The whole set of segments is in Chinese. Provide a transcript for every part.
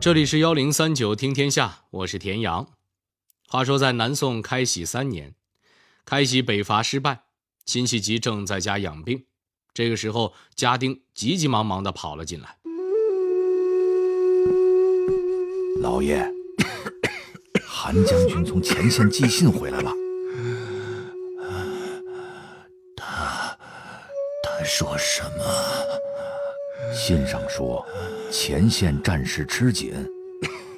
这里是幺零三九听天下，我是田阳。话说在南宋开禧三年，开禧北伐失败，辛弃疾正在家养病。这个时候，家丁急急忙忙的跑了进来。老爷，韩将军从前线寄信回来了。他他说什么？信上说，前线战事吃紧，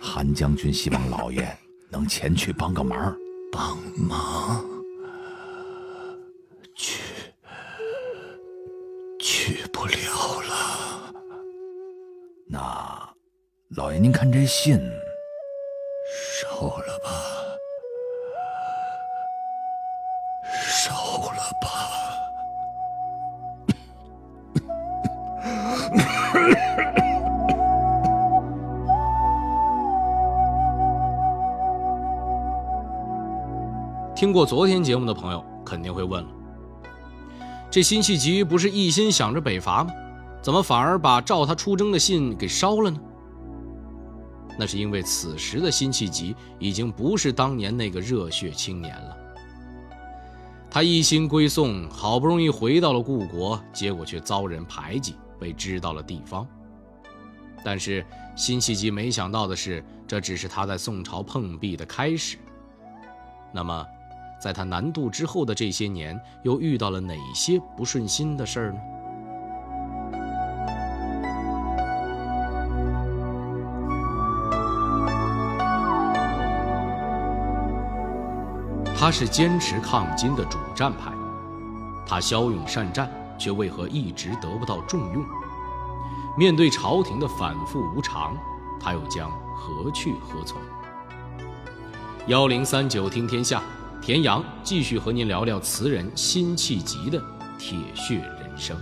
韩将军希望老爷能前去帮个忙。帮忙？去？去不了了。那，老爷您看这信，听过昨天节目的朋友肯定会问了：这辛弃疾不是一心想着北伐吗？怎么反而把召他出征的信给烧了呢？那是因为此时的辛弃疾已经不是当年那个热血青年了。他一心归宋，好不容易回到了故国，结果却遭人排挤，被支到了地方。但是辛弃疾没想到的是，这只是他在宋朝碰壁的开始。那么，在他南渡之后的这些年，又遇到了哪些不顺心的事儿呢？他是坚持抗金的主战派，他骁勇善战，却为何一直得不到重用？面对朝廷的反复无常，他又将何去何从？幺零三九听天下，田阳继续和您聊聊词人辛弃疾的铁血人生。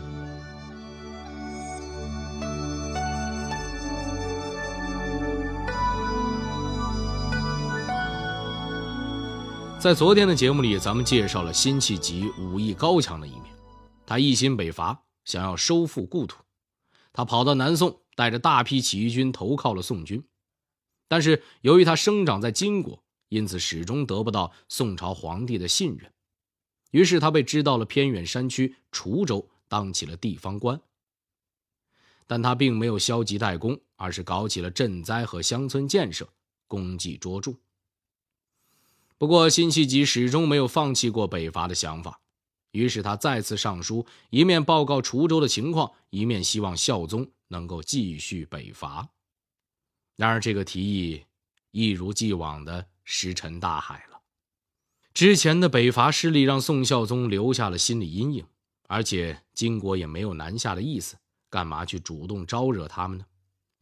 在昨天的节目里，咱们介绍了辛弃疾武艺高强的一面。他一心北伐，想要收复故土。他跑到南宋，带着大批起义军投靠了宋军。但是由于他生长在金国，因此始终得不到宋朝皇帝的信任。于是他被支到了偏远山区滁州，当起了地方官。但他并没有消极怠工，而是搞起了赈灾和乡村建设，功绩卓著。不过，辛弃疾始终没有放弃过北伐的想法，于是他再次上书，一面报告滁州的情况，一面希望孝宗能够继续北伐。然而，这个提议一如既往的石沉大海了。之前的北伐失利让宋孝宗留下了心理阴影，而且金国也没有南下的意思，干嘛去主动招惹他们呢？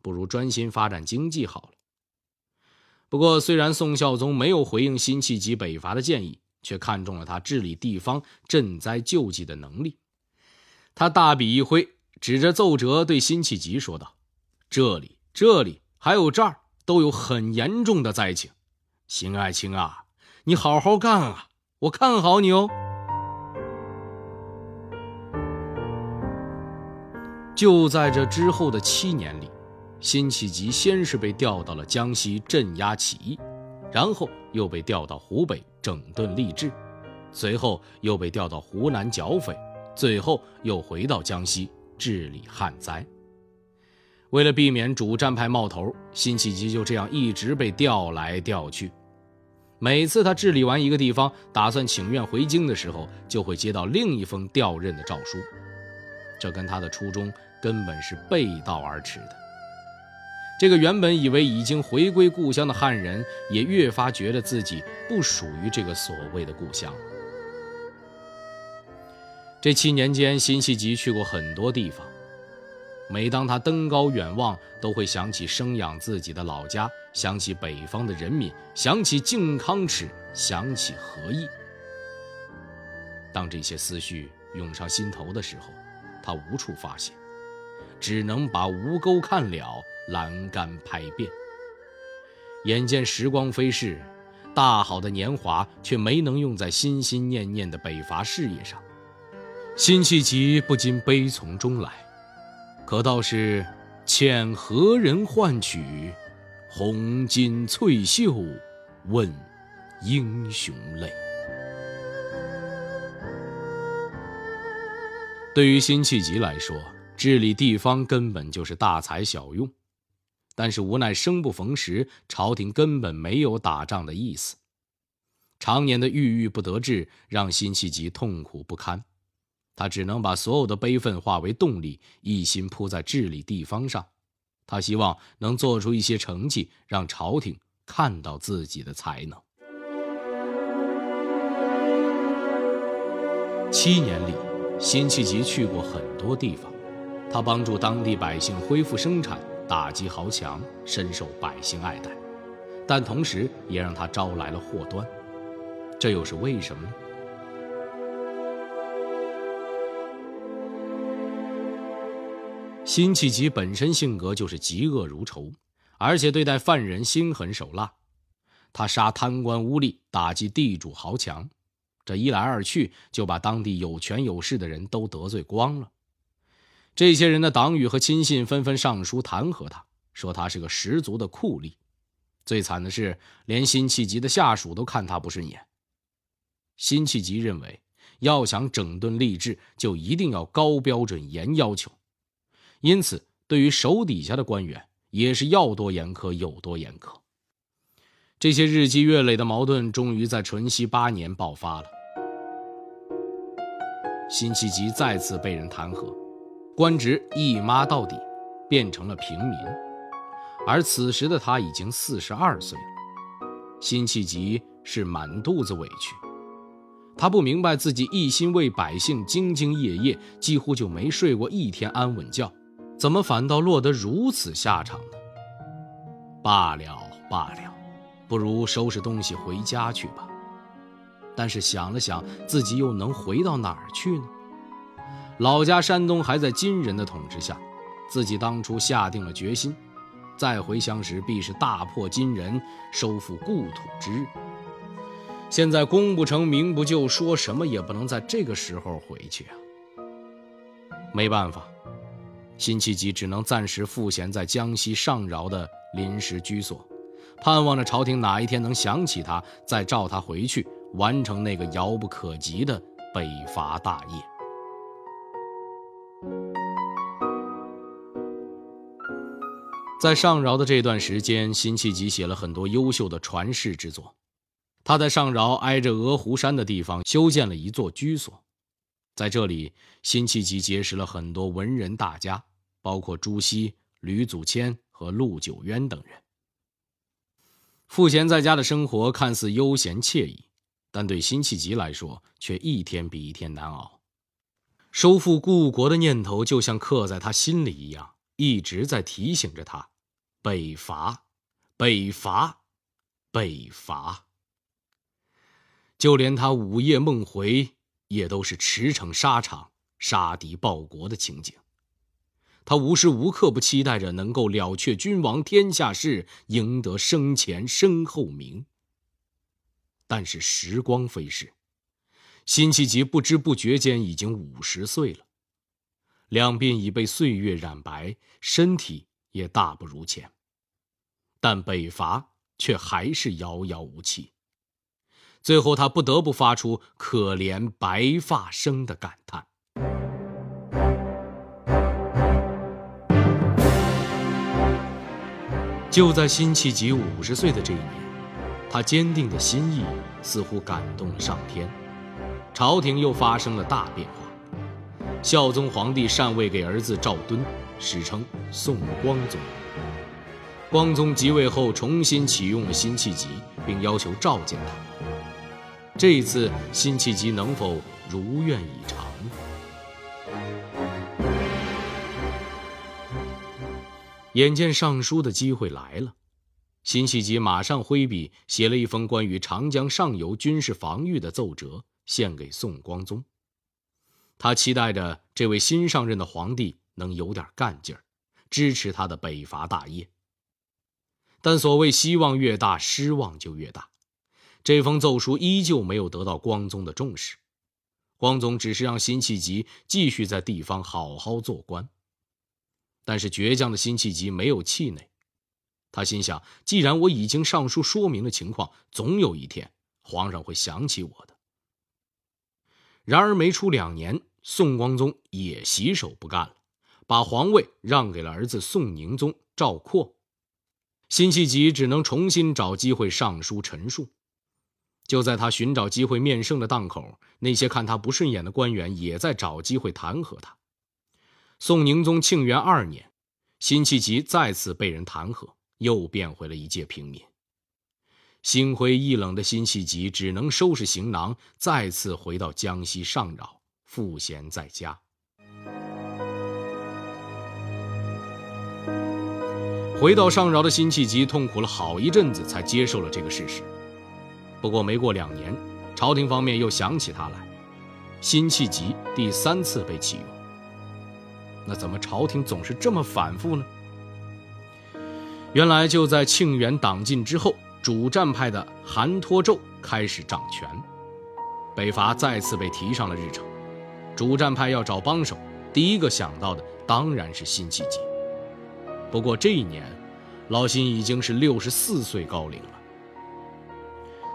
不如专心发展经济好了。不过，虽然宋孝宗没有回应辛弃疾北伐的建议，却看中了他治理地方、赈灾救济的能力。他大笔一挥，指着奏折对辛弃疾说道：“这里、这里还有这儿，都有很严重的灾情。辛爱卿啊，你好好干啊，我看好你哦。”就在这之后的七年里。辛弃疾先是被调到了江西镇压起义，然后又被调到湖北整顿吏治，随后又被调到湖南剿匪，最后又回到江西治理旱灾。为了避免主战派冒头，辛弃疾就这样一直被调来调去。每次他治理完一个地方，打算请愿回京的时候，就会接到另一封调任的诏书，这跟他的初衷根本是背道而驰的。这个原本以为已经回归故乡的汉人，也越发觉得自己不属于这个所谓的故乡。这七年间，辛弃疾去过很多地方。每当他登高远望，都会想起生养自己的老家，想起北方的人民，想起靖康耻，想起何意。当这些思绪涌上心头的时候，他无处发泄，只能把吴钩看了。栏杆拍遍，眼见时光飞逝，大好的年华却没能用在心心念念的北伐事业上，辛弃疾不禁悲从中来。可倒是，欠何人换取红巾翠袖问英雄泪。对于辛弃疾来说，治理地方根本就是大材小用，但是无奈生不逢时，朝廷根本没有打仗的意思。常年的郁郁不得志，让辛弃疾痛苦不堪。他只能把所有的悲愤化为动力，一心扑在治理地方上。他希望能做出一些成绩，让朝廷看到自己的才能。七年里，辛弃疾去过很多地方，他帮助当地百姓恢复生产，打击豪强，深受百姓爱戴，但同时也让他招来了祸端。这又是为什么呢？辛弃疾本身性格就是嫉恶如仇，而且对待犯人心狠手辣。他杀贪官污吏，打击地主豪强，这一来二去，就把当地有权有势的人都得罪光了。这些人的党羽和亲信纷纷上书弹劾他，说他是个十足的酷吏。最惨的是，连辛弃疾的下属都看他不顺眼。辛弃疾认为，要想整顿吏治，就一定要高标准、严要求。因此，对于手底下的官员，也是要多严苛有多严苛。这些日积月累的矛盾，终于在淳熙八年爆发了。辛弃疾再次被人弹劾，官职一抹到底，变成了平民。而此时的他已经四十二岁了。辛弃疾是满肚子委屈，他不明白自己一心为百姓兢兢业业，几乎就没睡过一天安稳觉。怎么反倒落得如此下场呢？罢了罢了，不如收拾东西回家去吧。但是想了想，自己又能回到哪儿去呢？老家山东还在金人的统治下，自己当初下定了决心，再回乡时必是大破金人，收复故土之日。现在功不成名不就，说什么也不能在这个时候回去啊！没办法。辛弃疾只能暂时赋闲在江西上饶的临时居所，盼望着朝廷哪一天能想起他，再召他回去完成那个遥不可及的北伐大业。在上饶的这段时间，辛弃疾写了很多优秀的传世之作。他在上饶挨着鹅湖山的地方修建了一座居所。在这里，辛弃疾结识了很多文人大家，包括朱熹、吕祖谦和陆九渊等人。赋闲在家的生活看似悠闲惬意，但对辛弃疾来说却一天比一天难熬。收复故国的念头就像刻在他心里一样，一直在提醒着他：北伐，北伐，北伐。就连他午夜梦回。也都是驰骋沙场、杀敌报国的情景。他无时无刻不期待着能够了却君王天下事，赢得生前身后名。但是时光飞逝，辛弃疾不知不觉间已经五十岁了，两鬓已被岁月染白，身体也大不如前。但北伐却还是遥遥无期。最后，他不得不发出“可怜白发生”的感叹。就在辛弃疾五十岁的这一年，他坚定的心意似乎感动了上天，朝廷又发生了大变化。孝宗皇帝禅位给儿子赵敦，史称宋光宗。光宗即位后，重新启用了辛弃疾，并要求召见他。这一次，辛弃疾能否如愿以偿？眼见上书的机会来了，辛弃疾马上挥笔写了一封关于长江上游军事防御的奏折，献给宋光宗。他期待着这位新上任的皇帝能有点干劲儿，支持他的北伐大业。但所谓希望越大，失望就越大。这封奏书依旧没有得到光宗的重视，光宗只是让辛弃疾继续在地方好好做官。但是倔强的辛弃疾没有气馁，他心想，既然我已经上书说明了情况，总有一天皇上会想起我的。然而没出两年，宋光宗也洗手不干了，把皇位让给了儿子宋宁宗赵括。辛弃疾只能重新找机会上书陈述。就在他寻找机会面圣的档口，那些看他不顺眼的官员也在找机会弹劾他。宋宁宗庆元二年，辛弃疾再次被人弹劾，又变回了一介平民。心灰意冷的辛弃疾只能收拾行囊，再次回到江西上饶，赋闲在家。回到上饶的辛弃疾痛苦了好一阵子，才接受了这个事实。不过没过两年，朝廷方面又想起他来，辛弃疾第三次被启用。那怎么朝廷总是这么反复呢？原来就在庆元党禁之后，主战派的韩托胄开始掌权，北伐再次被提上了日程。主战派要找帮手，第一个想到的当然是辛弃疾。不过这一年，老辛已经是六十四岁高龄了。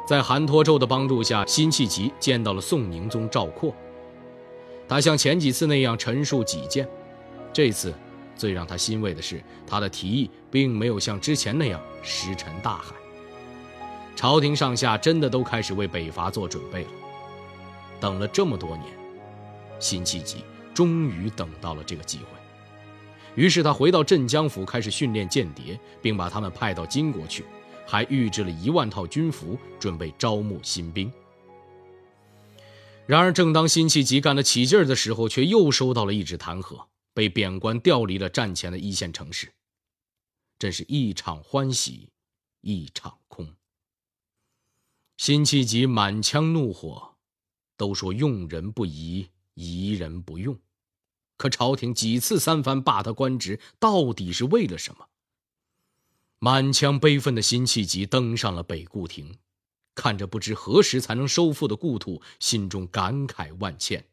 在韩托胄的帮助下，辛弃疾见到了宋宁宗赵括。他像前几次那样陈述己见，这次最让他欣慰的是，他的提议并没有像之前那样石沉大海。朝廷上下真的都开始为北伐做准备了。等了这么多年，辛弃疾终于等到了这个机会。于是他回到镇江府，开始训练间谍，并把他们派到金国去。还预制了一万套军服，准备招募新兵。然而，正当辛弃疾干得起劲的时候，却又收到了一纸弹劾，被贬官调离了战前的一线城市。真是一场欢喜，一场空。辛弃疾满腔怒火，都说用人不疑，疑人不用。可朝廷几次三番罢他官职，到底是为了什么？满腔悲愤的辛弃疾登上了北固亭，看着不知何时才能收复的故土，心中感慨万千，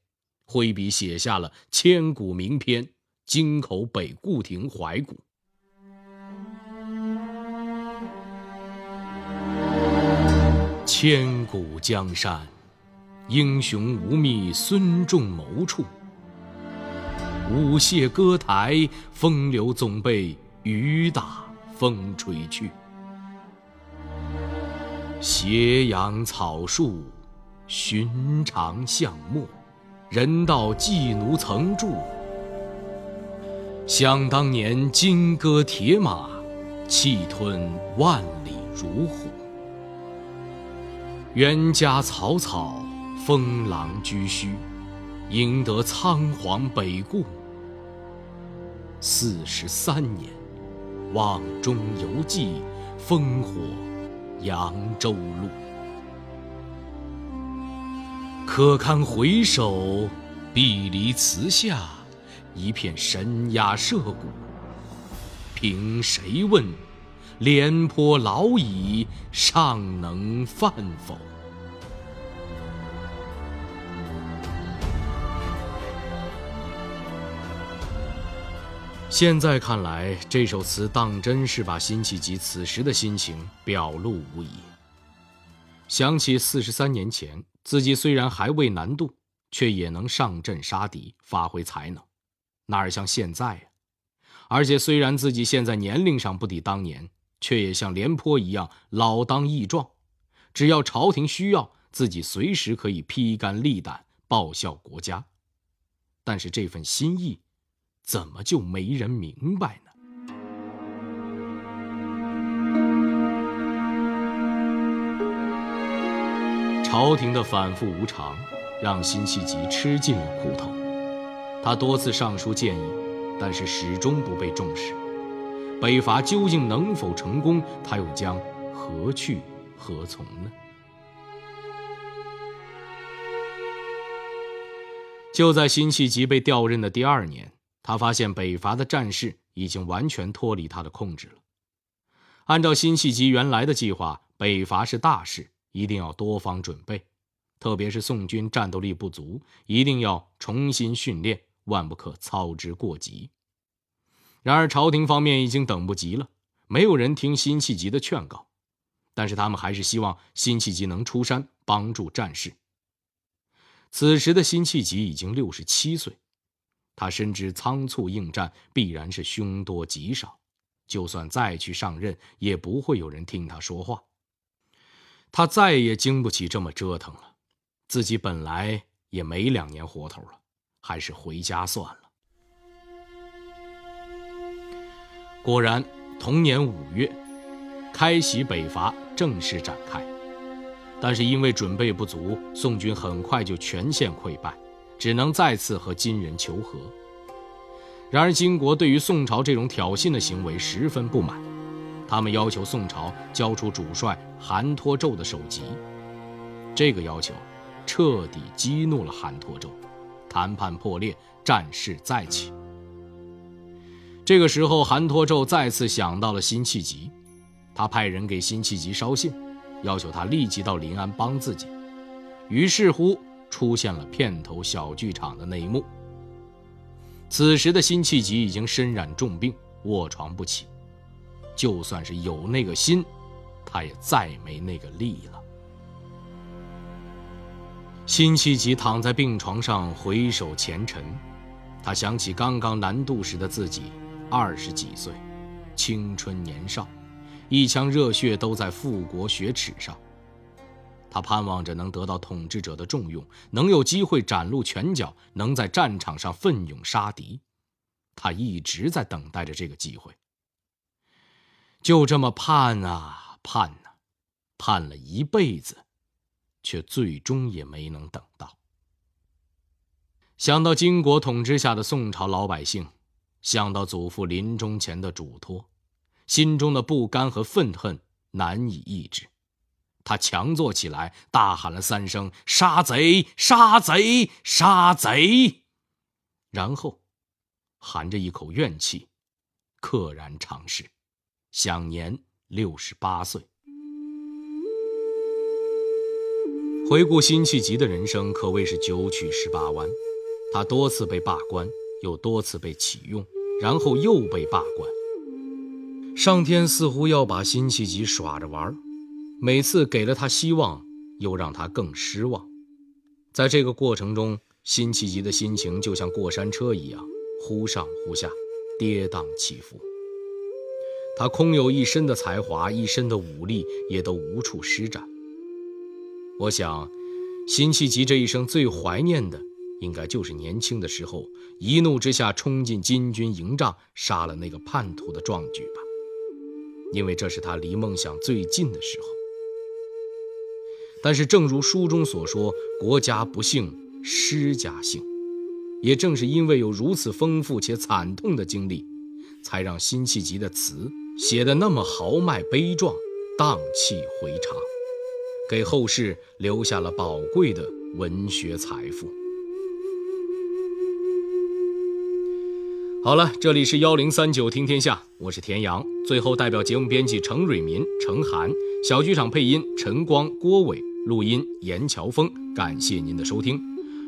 挥笔写下了千古名篇《京口北固亭怀古》。千古江山，英雄无觅孙仲谋处。舞榭歌台，风流总被雨打。风吹去，斜阳草树，寻常巷陌，人道寄奴曾住。想当年金戈铁马，气吞万里如虎。冤家草草，封狼居胥，赢得仓皇北顾。四十三年。望中犹记烽火扬州路，可堪回首，碧离词下，一片神鸦社鼓。凭谁问，廉颇老矣，尚能饭否？现在看来，这首词当真是把辛弃疾此时的心情表露无遗。想起四十三年前，自己虽然还未南渡，却也能上阵杀敌，发挥才能，哪儿像现在呀？而且虽然自己现在年龄上不抵当年，却也像廉颇一样老当益壮，只要朝廷需要，自己随时可以披肝沥胆报效国家。但是这份心意。怎么就没人明白呢？朝廷的反复无常，让辛弃疾吃尽了苦头。他多次上书建议，但是始终不被重视。北伐究竟能否成功，他又将何去何从呢？就在辛弃疾被调任的第二年。他发现北伐的战事已经完全脱离他的控制了。按照辛弃疾原来的计划，北伐是大事，一定要多方准备，特别是宋军战斗力不足，一定要重新训练，万不可操之过急。然而朝廷方面已经等不及了，没有人听辛弃疾的劝告，但是他们还是希望辛弃疾能出山帮助战事。此时的辛弃疾已经六十七岁，他深知仓促应战必然是凶多吉少，就算再去上任，也不会有人听他说话。他再也经不起这么折腾了，自己本来也没两年活头了，还是回家算了。果然。同年五月，开禧北伐正式展开，但是因为准备不足，宋军很快就全线溃败，只能再次和金人求和。然而，金国对于宋朝这种挑衅的行为十分不满，他们要求宋朝交出主帅韩托胄的首级。这个要求彻底激怒了韩托胄，谈判破裂，战事再起。这个时候，韩托胄再次想到了辛弃疾，他派人给辛弃疾捎信，要求他立即到临安帮自己。于是乎，出现了片头小剧场的那一幕。此时的辛弃疾已经身染重病，卧床不起，就算是有那个心，他也再没那个力了。辛弃疾躺在病床上，回首前尘，他想起刚刚南渡时的自己。二十几岁，青春年少，一腔热血都在复国雪耻上。他盼望着能得到统治者的重用，能有机会展露拳脚，能在战场上奋勇杀敌。他一直在等待着这个机会。就这么盼啊盼啊，盼了一辈子，却最终也没能等到。想到金国统治下的宋朝老百姓。想到祖父临终前的嘱托，心中的不甘和愤恨难以抑制，他强作起来，大喊了三声“杀贼！杀贼！杀贼！”然后，含着一口怨气，溘然长逝，享年六十八岁。回顾辛弃疾的人生，可谓是九曲十八弯，他多次被罢官。又多次被启用，然后又被罢官。上天似乎要把辛弃疾耍着玩每次给了他希望，又让他更失望。在这个过程中，辛弃疾的心情就像过山车一样，忽上忽下，跌宕起伏。他空有一身的才华，一身的武力，也都无处施展。我想，辛弃疾这一生最怀念的。应该就是年轻的时候，一怒之下冲进金军营帐，杀了那个叛徒的壮举吧。因为这是他离梦想最近的时候。但是，正如书中所说：“国家不幸，诗家幸。”也正是因为有如此丰富且惨痛的经历，才让辛弃疾的词写的那么豪迈悲壮、荡气回肠，给后世留下了宝贵的文学财富。好了，这里是幺零三九听天下，我是田阳。最后，代表节目编辑程蕊民、程涵，小剧场配音陈光、郭伟，录音严乔峰。感谢您的收听。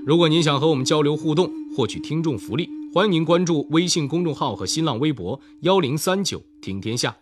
如果您想和我们交流互动，获取听众福利，欢迎您关注微信公众号和新浪微博幺零三九听天下。